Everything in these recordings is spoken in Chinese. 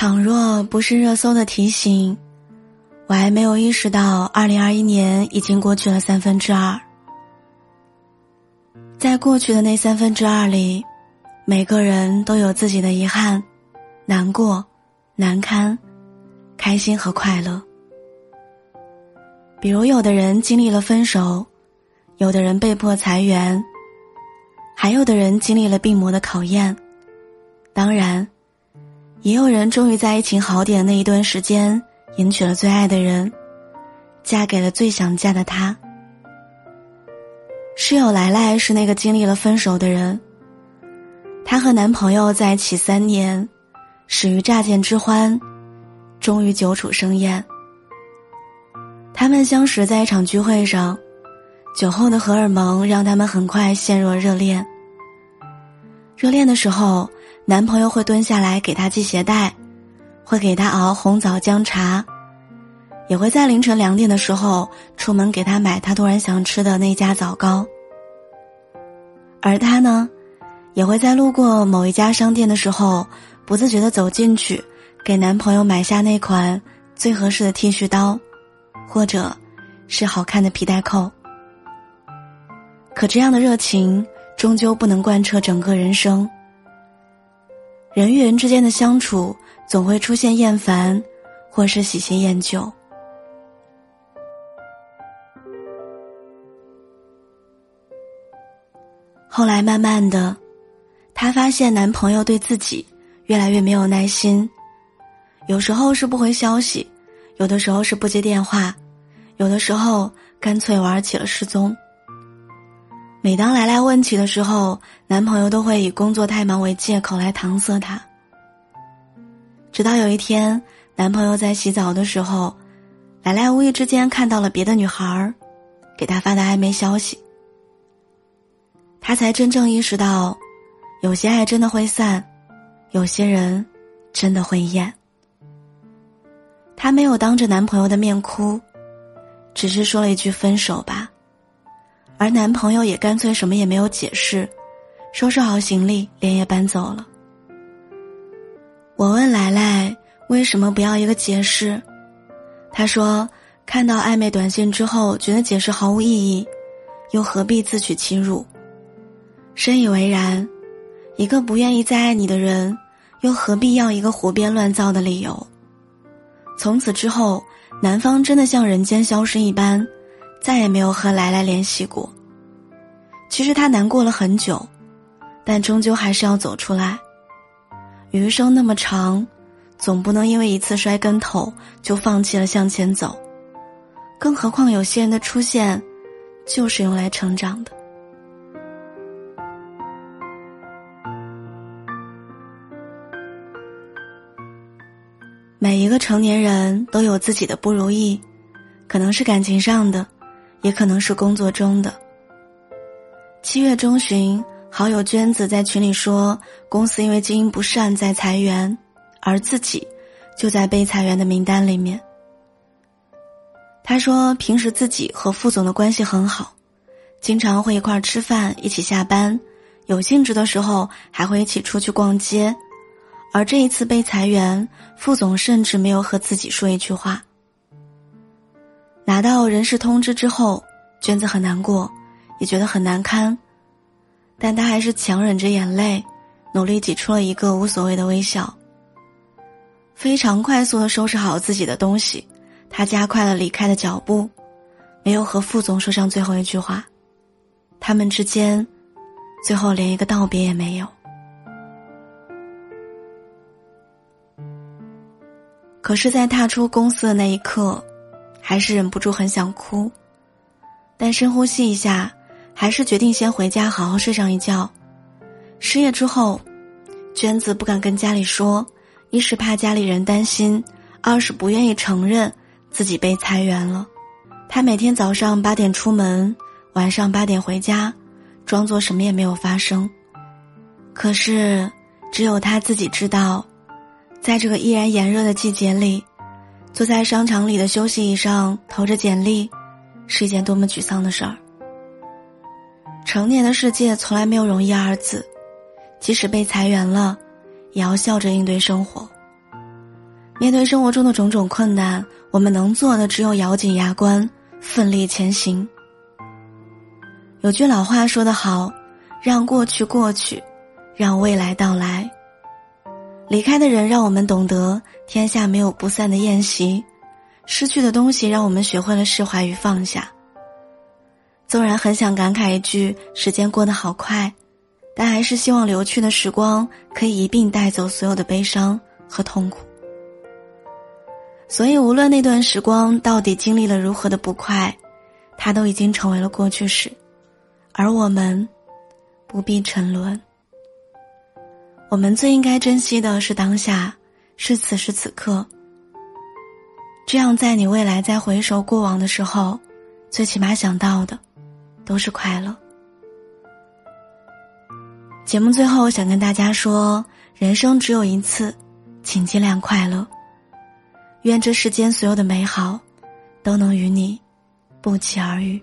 倘若不是热搜的提醒，我还没有意识到，二零二一年已经过去了三分之二。在过去的那三分之二里，每个人都有自己的遗憾、难过、难堪、开心和快乐。比如，有的人经历了分手，有的人被迫裁员，还有的人经历了病魔的考验。当然。也有人终于在爱情好点的那一段时间，迎娶了最爱的人，嫁给了最想嫁的他。室友来来是那个经历了分手的人，她和男朋友在一起三年，始于乍见之欢，终于久处生厌。他们相识在一场聚会上，酒后的荷尔蒙让他们很快陷入了热恋。热恋的时候。男朋友会蹲下来给她系鞋带，会给她熬红枣姜茶，也会在凌晨两点的时候出门给她买她突然想吃的那家枣糕。而他呢，也会在路过某一家商店的时候，不自觉的走进去，给男朋友买下那款最合适的剃须刀，或者，是好看的皮带扣。可这样的热情终究不能贯彻整个人生。人与人之间的相处，总会出现厌烦，或是喜新厌旧。后来慢慢的，她发现男朋友对自己越来越没有耐心，有时候是不回消息，有的时候是不接电话，有的时候干脆玩起了失踪。每当来来问起的时候，男朋友都会以工作太忙为借口来搪塞她。直到有一天，男朋友在洗澡的时候，来来无意之间看到了别的女孩儿给他发的暧昧消息，他才真正意识到，有些爱真的会散，有些人真的会厌。他没有当着男朋友的面哭，只是说了一句分手吧。而男朋友也干脆什么也没有解释，收拾好行李连夜搬走了。我问来来为什么不要一个解释，他说看到暧昧短信之后觉得解释毫无意义，又何必自取其辱？深以为然，一个不愿意再爱你的人，又何必要一个胡编乱造的理由？从此之后，男方真的像人间消失一般。再也没有和来来联系过。其实他难过了很久，但终究还是要走出来。余生那么长，总不能因为一次摔跟头就放弃了向前走。更何况有些人的出现，就是用来成长的。每一个成年人都有自己的不如意，可能是感情上的。也可能是工作中的。七月中旬，好友娟子在群里说，公司因为经营不善在裁员，而自己就在被裁员的名单里面。他说，平时自己和副总的关系很好，经常会一块儿吃饭，一起下班，有兴致的时候还会一起出去逛街。而这一次被裁员，副总甚至没有和自己说一句话。拿到人事通知之后，娟子很难过，也觉得很难堪，但她还是强忍着眼泪，努力挤出了一个无所谓的微笑。非常快速的收拾好自己的东西，她加快了离开的脚步，没有和副总说上最后一句话，他们之间，最后连一个道别也没有。可是，在踏出公司的那一刻。还是忍不住很想哭，但深呼吸一下，还是决定先回家好好睡上一觉。失业之后，娟子不敢跟家里说，一是怕家里人担心，二是不愿意承认自己被裁员了。她每天早上八点出门，晚上八点回家，装作什么也没有发生。可是，只有她自己知道，在这个依然炎热的季节里。坐在商场里的休息椅上投着简历，是一件多么沮丧的事儿。成年的世界从来没有容易二字，即使被裁员了，也要笑着应对生活。面对生活中的种种困难，我们能做的只有咬紧牙关，奋力前行。有句老话说得好：“让过去过去，让未来到来。”离开的人让我们懂得天下没有不散的宴席，失去的东西让我们学会了释怀与放下。纵然很想感慨一句“时间过得好快”，但还是希望流去的时光可以一并带走所有的悲伤和痛苦。所以，无论那段时光到底经历了如何的不快，它都已经成为了过去式，而我们不必沉沦。我们最应该珍惜的是当下，是此时此刻。这样，在你未来再回首过往的时候，最起码想到的都是快乐。节目最后想跟大家说：人生只有一次，请尽量快乐。愿这世间所有的美好，都能与你不期而遇。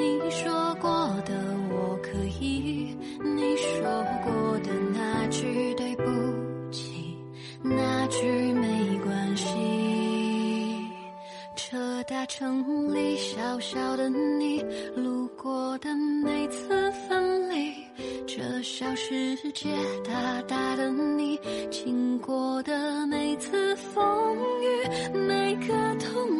你说过的我可以，你说过的那句对不起，那句没关系。这大城里小小的你，路过的每次分离，这小世界大大的你，经过的每次风雨，每个痛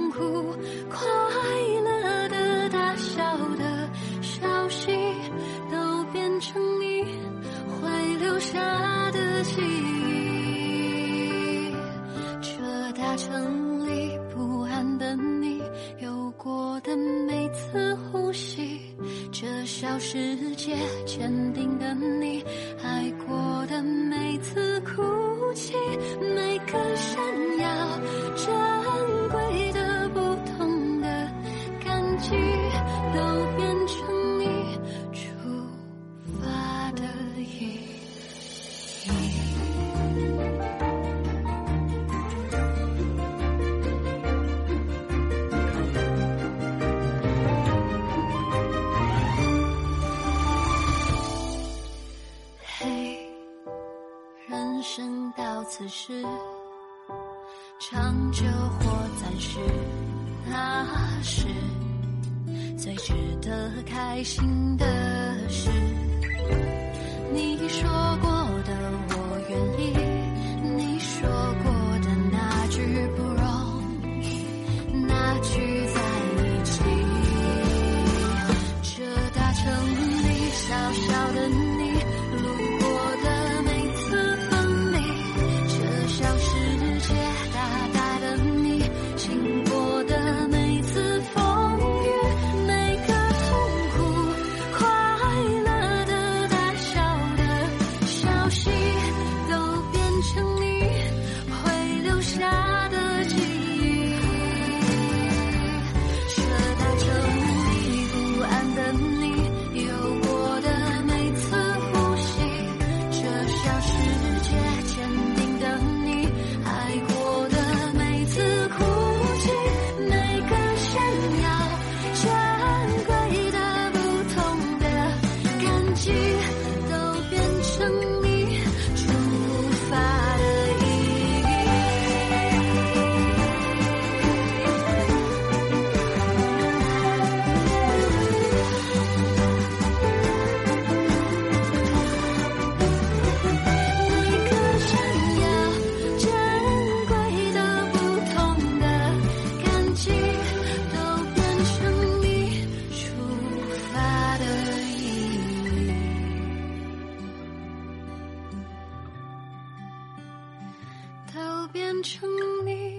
小世界坚定的你，爱过的每次哭泣，每个闪耀珍贵的不同的感激，都是长久或暂时那是最值得开心的事。你说过的我愿意你说过的那句不容易那句在一起这大城里小小的你变成你。